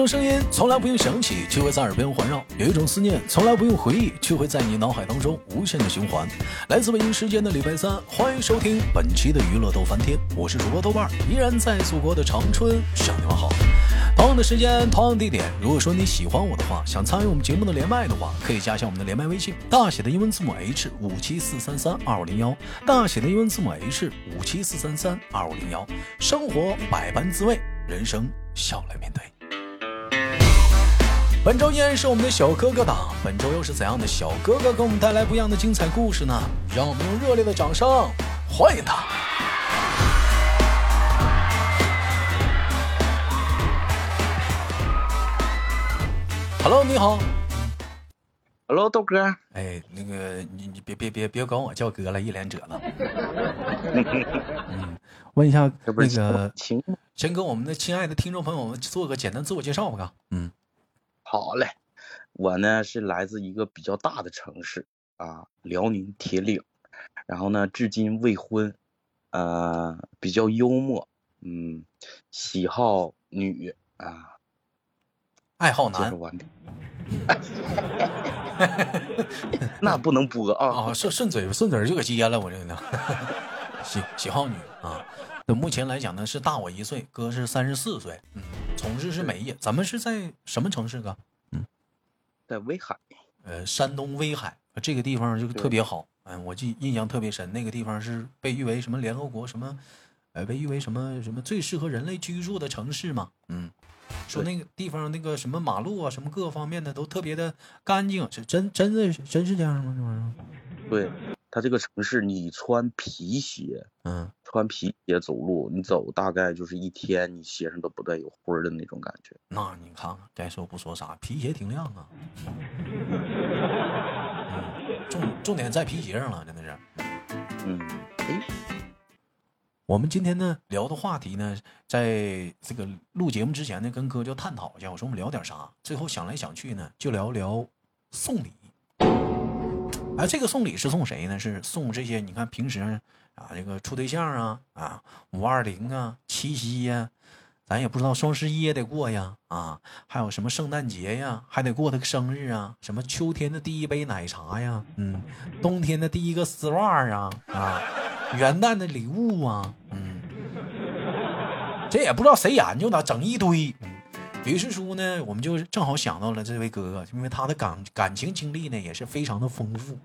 种声音从来不用响起，却会在耳边环绕；有一种思念从来不用回忆，却会在你脑海当中无限的循环。来自北京时间的礼拜三，欢迎收听本期的娱乐逗翻天，我是主播豆瓣，依然在祖国的长春向你们好。同样的时间，同样的地点。如果说你喜欢我的话，想参与我们节目的连麦的话，可以加一下我们的连麦微信，大写的英文字母 H 五七四三三二五零幺，大写的英文字母 H 五七四三三二五零幺。生活百般滋味，人生笑来面对。本周依然是我们的小哥哥党，本周又是怎样的小哥哥给我们带来不一样的精彩故事呢？让我们用热烈的掌声欢迎他！Hello，你好。Hello，豆哥。哎，那个你你别别别别管我叫哥了，一脸褶子。嗯，问一下那个请先跟我们的亲爱的听众朋友们做个简单自我介绍吧。嗯，好嘞。我呢是来自一个比较大的城市啊，辽宁铁岭。然后呢，至今未婚，呃，比较幽默，嗯，喜好女啊。爱好男，那不能播啊！啊，顺顺嘴顺嘴就给接了，我这个 喜喜好女啊。那目前来讲呢，是大我一岁，哥是三十四岁，嗯，从事是美业。咱们是在什么城市哥？嗯，在威海，呃，山东威海这个地方就特别好，嗯，我记印象特别深，那个地方是被誉为什么联合国什么，呃，被誉为什么什么最适合人类居住的城市嘛，嗯。说那个地方那个什么马路啊，什么各方面的都特别的干净，是真真的真是这样吗？这玩意儿？对，它这个城市，你穿皮鞋，嗯，穿皮鞋走路，你走大概就是一天，你鞋上都不带有灰的那种感觉。那你看看，该说不说啥，皮鞋挺亮啊。重重点在皮鞋上了，真的是。嗯，哎。我们今天呢聊的话题呢，在这个录节目之前呢，跟哥就探讨一下。我说我们聊点啥？最后想来想去呢，就聊聊送礼。哎，这个送礼是送谁呢？是送这些？你看平时啊，这个处对象啊，啊，五二零啊，七夕呀，咱也不知道双十一也得过呀，啊，还有什么圣诞节呀，还得过他个生日啊，什么秋天的第一杯奶茶呀，嗯，冬天的第一个丝袜啊，啊。元旦的礼物啊，嗯，这也不知道谁研究的，整一堆。于是说呢，我们就正好想到了这位哥哥，因为他的感感情经历呢也是非常的丰富。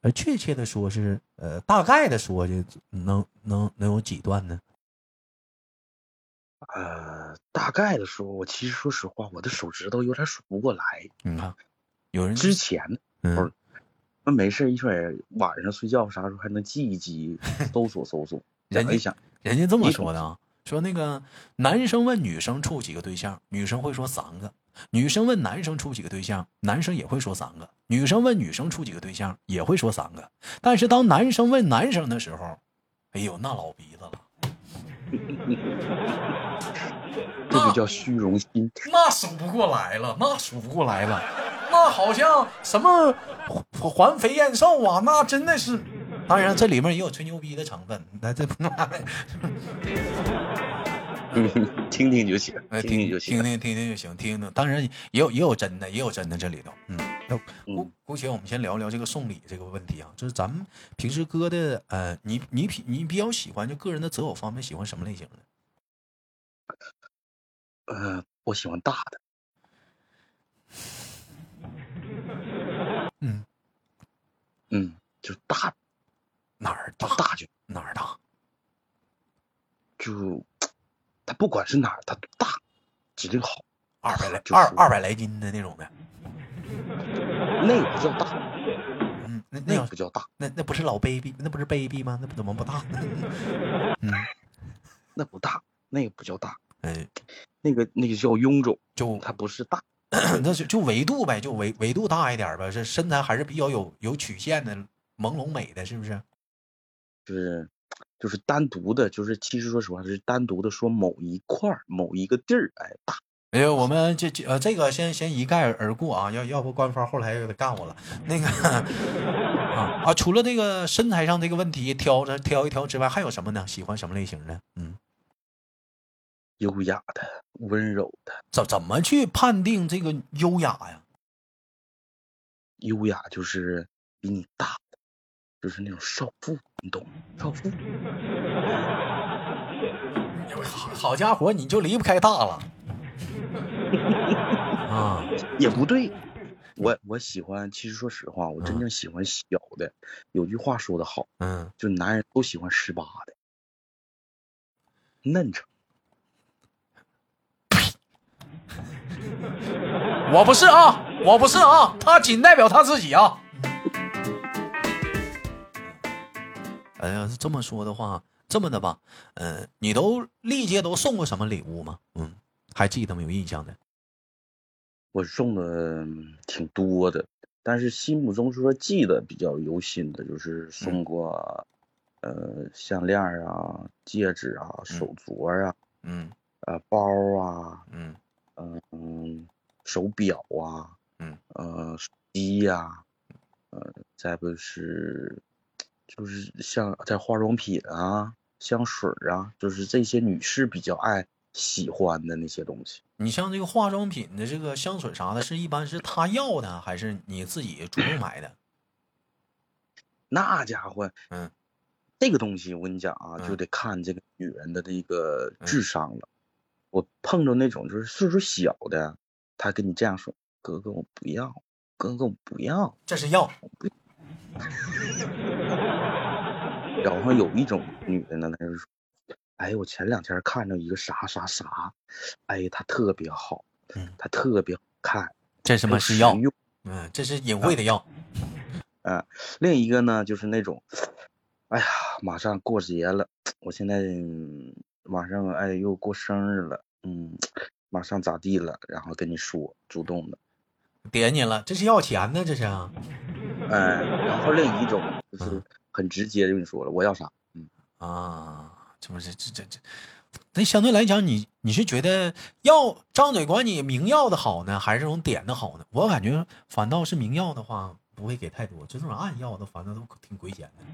呃，确切的说是，呃，大概的说就能能能有几段呢？呃，大概的说，我其实说实话，我的手指头有点数不过来。你看，有人之前，嗯。那没事，一会儿晚上睡觉啥时候还能记一记，搜索搜索。人家想，人家这么说的啊，说那个男生问女生处几个对象，女生会说三个；女生问男生处几个对象，男生也会说三个；女生问女生处几个对象，也会说三个。但是当男生问男生的时候，哎呦，那老鼻子了，这就叫虚荣心，那数不过来了，那数不过来了。那好像什么环肥燕瘦啊，那真的是，当然这里面也有吹牛逼的成分。那这，听听就行，听听就行，听听听听就行，听听。当然也有也有真的，也有真的这里头。嗯，那姑姑且我们先聊聊这个送礼这个问题啊，就是咱们平时哥的呃，你你比你比较喜欢就个人的择偶方面喜欢什么类型的？呃，我喜欢大的。嗯，嗯，就大哪儿大大就哪儿大，就他不管是哪儿，他大指定好，二百来二二百来斤的那种的，那个不叫大，嗯，那那不叫大，那那不是老 baby，那不是 baby 吗？那怎么不大？嗯，那不大，那个不叫大，哎，那个那个叫臃肿，就它不是大。那就就维度呗，就维维度大一点呗，这身材还是比较有有曲线的，朦胧美的，是不是？就是就是单独的，就是其实说实话是单独的说某一块某一个地儿，哎大。哎呦，我们这这呃这个先先一概而过啊，要要不官方后来又得干我了。那个啊啊，除了这个身材上这个问题挑着挑一挑之外，还有什么呢？喜欢什么类型的？嗯，优雅的、温柔的。怎怎么去判定这个优雅呀？优雅就是比你大的，就是那种少妇，你懂吗？少妇。好家伙，你就离不开大了。啊，也不对。我我喜欢，其实说实话，我真正喜欢小的。有句话说的好，嗯，就男人都喜欢十八的，嫩成。我不是啊，我不是啊，他仅代表他自己啊。哎呀，这么说的话，这么的吧，嗯，你都历届都送过什么礼物吗？嗯，还记得吗？有印象的？我送的挺多的，但是心目中说记得比较犹新的，就是送过，呃，项链啊、戒指啊、手镯啊，嗯，呃，包啊，嗯，嗯，手表啊，嗯，呃，手机呀，呃，再不是，就是像在化妆品啊、香水啊，就是这些女士比较爱。喜欢的那些东西，你像这个化妆品的这个香水啥的，是一般是他要的，还是你自己主动买的？那家伙，嗯，这个东西我跟你讲啊，就得看这个女人的这个智商了。我碰着那种就是岁数小的，他跟你这样说：“哥哥，我不要，哥哥我不要。”这是要。然后有一种女的呢，她就说。哎，我前两天看着一个啥啥啥，哎，她特别好，嗯，它特别好看，这什么是药？嗯，这是隐晦的药。嗯，另一个呢，就是那种，哎呀，马上过节了，我现在马上哎又过生日了，嗯，马上咋地了，然后跟你说，主动的，点你了，这是要钱呢，这是。哎，然后另一种就是很直接的跟你说了，我要啥，嗯啊。这不是这这这？那相对来讲，你你是觉得要张嘴管你明要的好呢，还是这种点的好呢？我感觉反倒是明要的话不会给太多，就这种暗要的反正都挺鬼险的。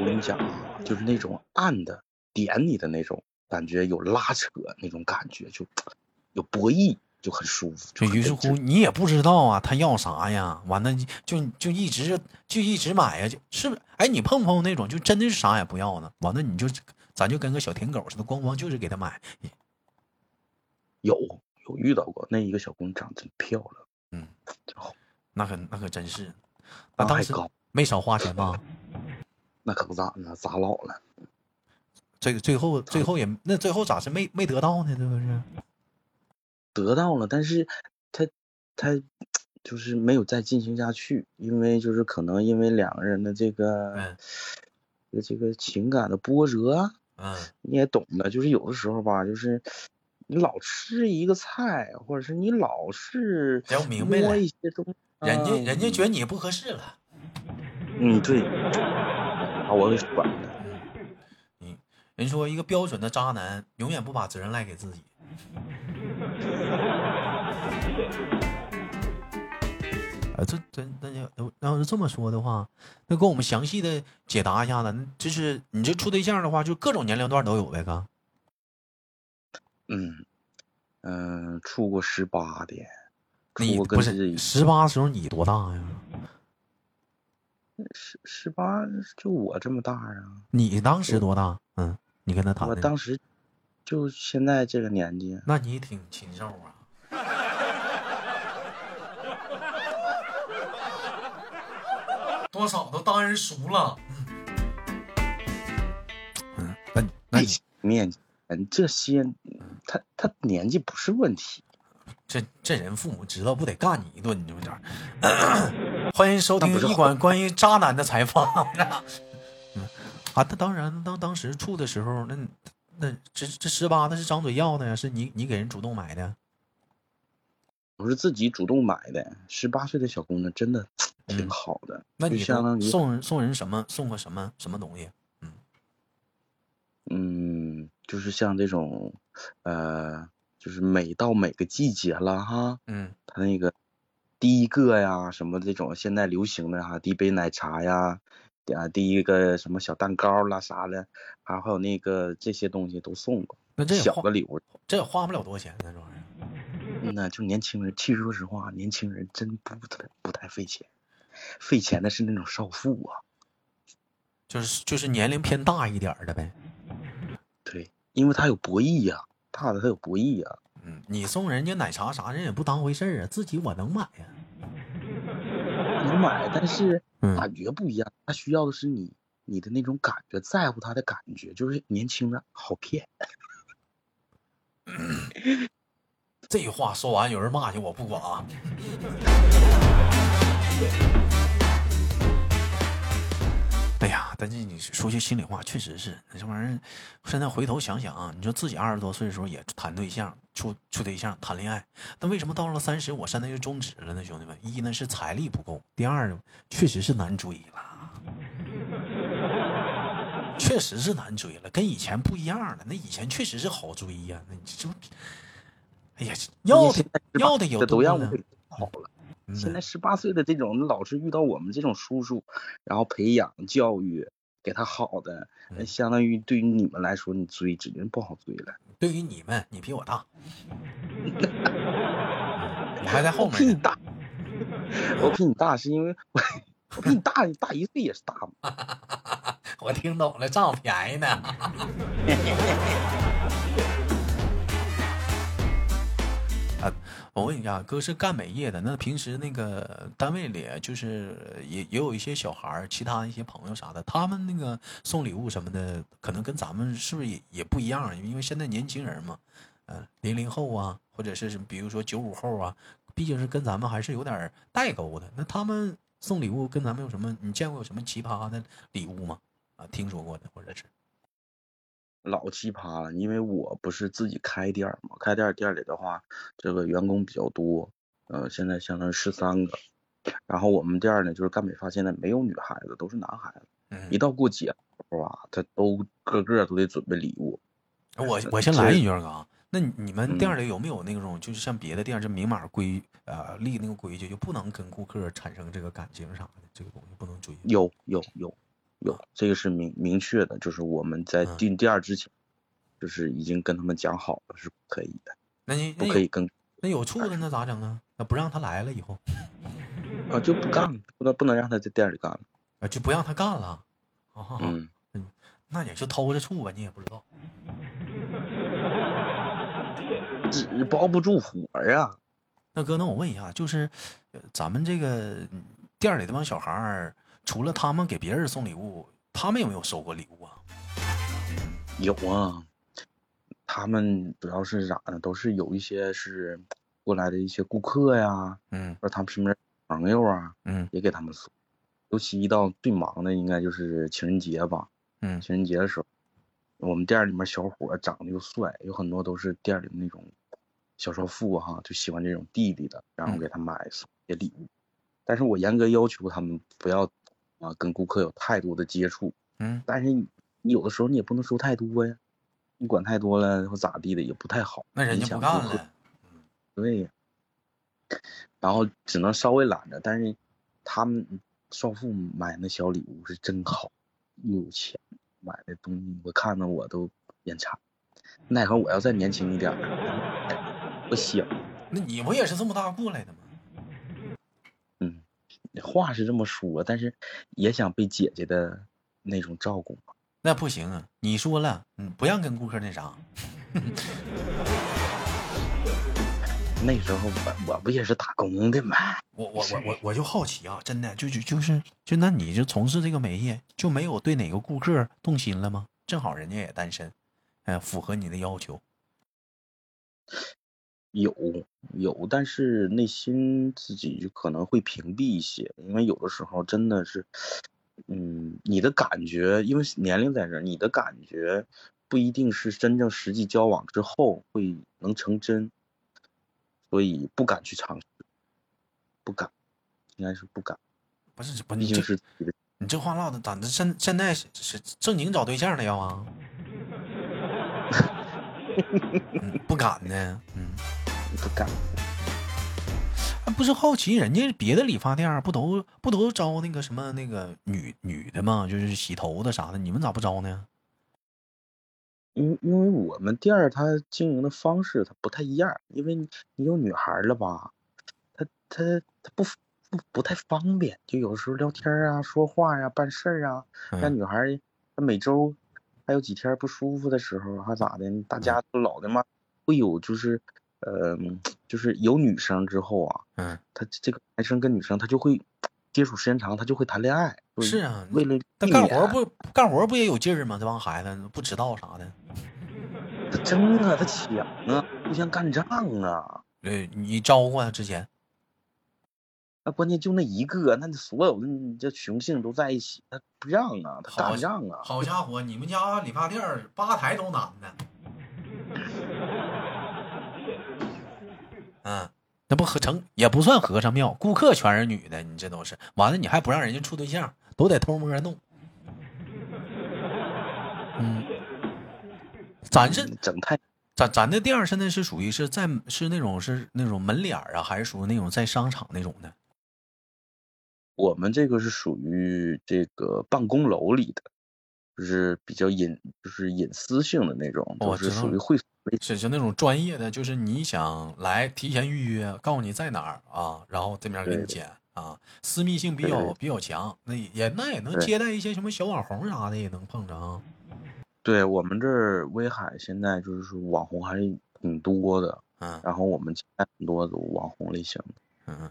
我跟你讲啊，就是那种暗的点你的那种感觉，有拉扯那种感觉，就有博弈。就很舒服，就于是乎你也不知道啊，他要啥呀？完了就就一直就一直买呀，就是不是？哎，你碰碰那种就真的是啥也不要呢？完了你就咱就跟个小舔狗似的，咣咣就是给他买。有有遇到过那一个小姑娘长得真漂亮，嗯，真好，那可那可真是，那当时没少花钱吧？那可不咋呢，咋老了？这个最后最后也那最后咋是没没得到呢？这不是？得到了，但是他他就是没有再进行下去，因为就是可能因为两个人的这个这个这个情感的波折，嗯，你也懂的，就是有的时候吧，就是你老吃一个菜，或者是你老是摸一些东西，人家人家觉得你不合适了，嗯，对，把我给甩了。嗯，人说一个标准的渣男永远不把责任赖给自己。啊，这这那要要是这么说的话，那给我们详细的解答一下子。就是你这处对象的话，就各种年龄段都有呗，哥。嗯嗯，处过十八的，你不是十八时候你多大呀？十十八就我这么大啊。你当时多大？嗯，你跟他谈。我当时。就现在这个年纪，那你挺禽兽啊！多少都当人熟了。嗯，那那面嗯这些，他他年纪不是问题。这这人父母知道不得干你一顿，你不点 欢迎收听一款关于渣男的采访。嗯啊，他当然当当时处的时候那。那这这十八那是张嘴要的呀？是你你给人主动买的？我是自己主动买的。十八岁的小姑娘真的挺好的。那你相当于送人送人什么？送个什么什么东西？嗯嗯，就是像这种，呃，就是每到每个季节了哈，嗯，他那个第一个呀，什么这种现在流行的哈，第一杯奶茶呀，啊，第一个什么小蛋糕啦啥的，还还有那个这些东西都送过。那这小的礼物，这也花不了多少钱，那这玩意儿。嗯呐，就年轻人，其实说实话，年轻人真不太不太费钱，费钱的是那种少妇啊，就是就是年龄偏大一点的呗。对，因为他有博弈呀，大的他有博弈呀。嗯，你送人家奶茶啥人也不当回事儿啊，自己我能买呀。能买，但是感觉不一样，他需要的是你你的那种感觉，在乎他的感觉，就是年轻人好骗。这话说完，有人骂你，我不管啊。但是你说句心里话，确实是那这玩意儿。现在回头想想啊，你说自己二十多岁的时候也谈对象、处处对象、谈恋爱，那为什么到了三十，我现在就终止了呢？兄弟们，一呢是财力不够，第二确实是难追了，确实是难追了，跟以前不一样了。那以前确实是好追呀，那你这不，哎呀，要的要的有都让我好了。现在十八岁的这种，老是遇到我们这种叔叔，然后培养教育，给他好的，那相当于对于你们来说，你追指定不好追了。对于你们，你比我大，我还在 后面。我比你大，我比你大是因为我我比你大，你大一岁也是大嘛。我听懂了，占我便宜呢。我问一下，哥是干美业的，那平时那个单位里就是也也有一些小孩其他一些朋友啥的，他们那个送礼物什么的，可能跟咱们是不是也也不一样？因为现在年轻人嘛，嗯，零零后啊，或者是什么，比如说九五后啊，毕竟是跟咱们还是有点代沟的。那他们送礼物跟咱们有什么？你见过有什么奇葩的礼物吗？啊，听说过的，或者是？老奇葩了，因为我不是自己开店嘛，开店店里的话，这个员工比较多，呃，现在相当于十三个，然后我们店呢，就是干美发，现在没有女孩子，都是男孩子。嗯一到过节是吧，他都个个都得准备礼物。我我先来一句哥，那你们店里有没有那种，就是像别的店这明码规呃立那个规矩，就不能跟顾客产生这个感情啥的，这个东西不能追？有有有。有这个是明明确的，就是我们在进店之前，就是已经跟他们讲好了是可以的。那你不可以跟那有处的那咋整啊？那不让他来了以后啊就不干了，不能不能让他在店里干了啊就不让他干了。嗯嗯，那也就偷着处吧，你也不知道。纸包不住火呀。那哥，那我问一下，就是咱们这个店里这帮小孩儿。除了他们给别人送礼物，他们有没有收过礼物啊？有啊，他们主要是啥呢？都是有一些是过来的一些顾客呀，嗯，或者他们身边朋友啊，嗯，也给他们送。尤其一到最忙的，应该就是情人节吧，嗯，情人节的时候，我们店里面小伙长得又帅，有很多都是店里的那种小少妇哈，就喜欢这种弟弟的，然后给他买送些礼物。但是我严格要求他们不要。啊，跟顾客有太多的接触，嗯，但是你有的时候你也不能说太多呀，你管太多了或咋地的也不太好。那人家不干了，对呀，然后只能稍微懒着，但是他们少妇买那小礼物是真好，又有钱，买的东西我看着我都眼馋。奈何我要再年轻一点，我想。那你不也是这么大过来的吗？话是这么说，但是也想被姐姐的那种照顾那不行啊！你说了，嗯，不让跟顾客那啥。那时候我我不也是打工的吗？我我我我我就好奇啊，真的就就就是就那你就从事这个美业，就没有对哪个顾客动心了吗？正好人家也单身，哎，符合你的要求。有有，但是内心自己就可能会屏蔽一些，因为有的时候真的是，嗯，你的感觉，因为年龄在这儿，你的感觉不一定是真正实际交往之后会能成真，所以不敢去尝试，不敢，应该是不敢。不是，不，毕竟是你这话唠的，咋的？现现在是是正经找对象的要啊？不敢呢，嗯。不敢。不是好奇，人家别的理发店不都不都招那个什么那个女女的吗？就是洗头的啥的，你们咋不招呢？因因为我们店儿它经营的方式它不太一样，因为你有女孩了吧，她她她不不不太方便，就有时候聊天啊、说话呀、办事儿啊，那女孩她每周还有几天不舒服的时候，还咋的？大家都老的嘛，会有就是。呃，就是有女生之后啊，嗯，他这个男生跟女生他就会接触时间长，他就会谈恋爱。是啊，为了他干活不干活不也有劲儿吗？这帮孩子不知道啥的，他争啊，他抢啊，互相干仗啊。对你招呼啊，之前，那关键就那一个，那所有的这雄性都在一起，他不让啊，他打仗啊。好家伙，你们家理发店吧台都男的。嗯，那不合成也不算和尚庙，顾客全是女的，你这都是完了，你还不让人家处对象，都得偷摸弄。嗯，咱是整太，咱咱的店现在是属于是在是那种是那种门脸啊，还是属于那种在商场那种的？我们这个是属于这个办公楼里的。就是比较隐，就是隐私性的那种，就是属于会是是那种专业的，就是你想来提前预约，告诉你在哪儿啊，然后这边给你剪啊，私密性比较比较强，那也那也能接待一些什么小网红啥的，也能碰着啊。对我们这儿威海现在就是说网红还是挺多的，嗯，然后我们接待很多的网红类型的，嗯。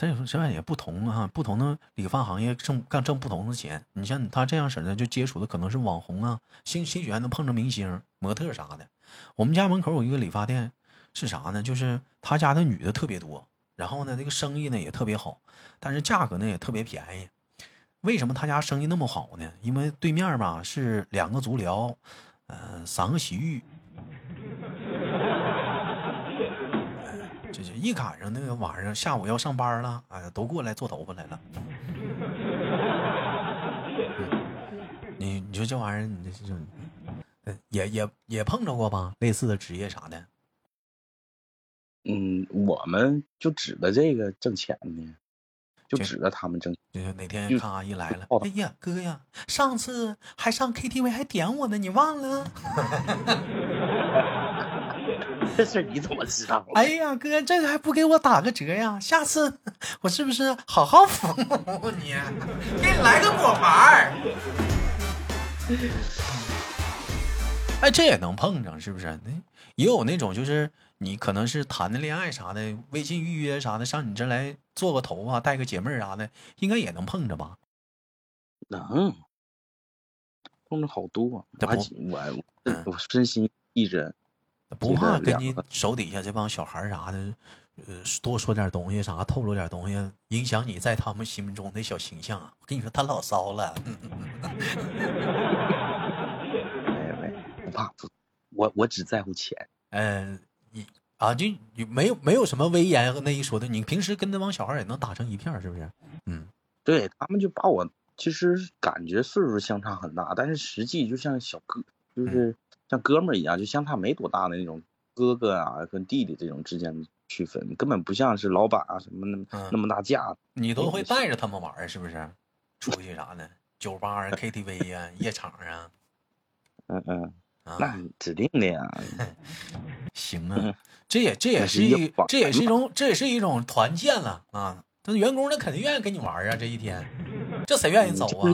咱有时候现在也不同啊，不同的理发行业挣干挣不同的钱。你像他这样式的，就接触的可能是网红啊，兴兴许还能碰着明星、模特啥的。我们家门口有一个理发店，是啥呢？就是他家的女的特别多，然后呢，这个生意呢也特别好，但是价格呢也特别便宜。为什么他家生意那么好呢？因为对面吧是两个足疗，呃，三个洗浴。就是一赶上那个晚上下午要上班了，哎呀，都过来做头发来了。你你说这玩意儿，你这这种，也也也碰着过吧？类似的职业啥的？嗯，我们就指着这个挣钱呢，就指着他们挣。就是哪天看阿姨来了，哎呀哥呀，上次还上 KTV 还点我呢，你忘了？这事你怎么知道？哎呀，哥，这个还不给我打个折呀？下次我是不是好好服务你，给你来个果盘哎，这也能碰上，是不是？那也有那种，就是你可能是谈的恋爱啥的，微信预约啥的，上你这来做个头发，带个姐妹啥的，应该也能碰着吧？能碰着好多，我我我身心一人。不怕跟你手底下这帮小孩啥的，呃，多说点东西啥，透露点东西，影响你在他们心目中的小形象啊！我跟你说，他老骚了。没 没，不怕不，我我只在乎钱。嗯，你啊，就没有没有什么威严和那一说的。你平时跟那帮小孩也能打成一片，是不是？嗯，对他们就把我，其实感觉岁数相差很大，但是实际就像小哥，就是。像哥们儿一样，就相差没多大的那种哥哥啊，跟弟弟这种之间的区分，根本不像是老板啊什么那那么大架。你都会带着他们玩是不是？出去啥的，酒吧啊、KTV 呀、夜场啊。嗯嗯，那指定的呀。行啊，这也这也是一这也是一种这也是一种团建了啊！那员工那肯定愿意跟你玩啊，这一天，这谁愿意走啊？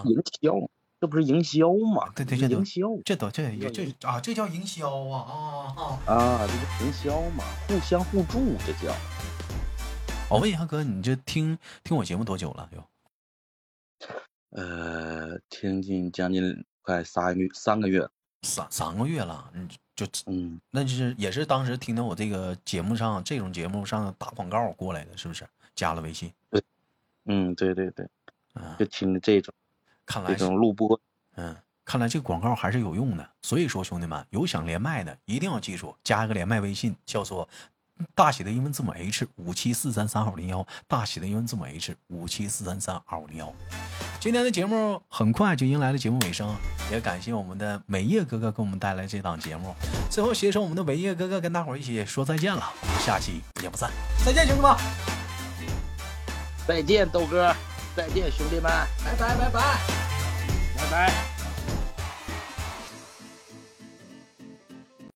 这不是营销吗？对对，这营销，这都这也这啊，这叫营销啊啊啊！啊，这是营销嘛，互相互助，这叫。我问一下哥，你这听听我节目多久了？有？呃，听近将近快三个月，三个月，三三个月了。嗯，就嗯，那就是也是当时听到我这个节目上这种节目上打广告过来的，是不是？加了微信？对，嗯，对对对，就听的这种。看来这种录播，嗯，看来这个广告还是有用的。所以说，兄弟们有想连麦的，一定要记住加一个连麦微信，叫做大写的英文字母 H 五七四三三二五零幺，大写的英文字母 H 五七四三三二五零幺。今天的节目很快就迎来了节目尾声，也感谢我们的美业哥哥给我们带来这档节目。最后携手我们的伟业哥哥跟大伙儿一起说再见了，我们下期不见不散。再见，兄弟们！再见，豆哥！再见，兄弟们！拜拜拜拜拜拜。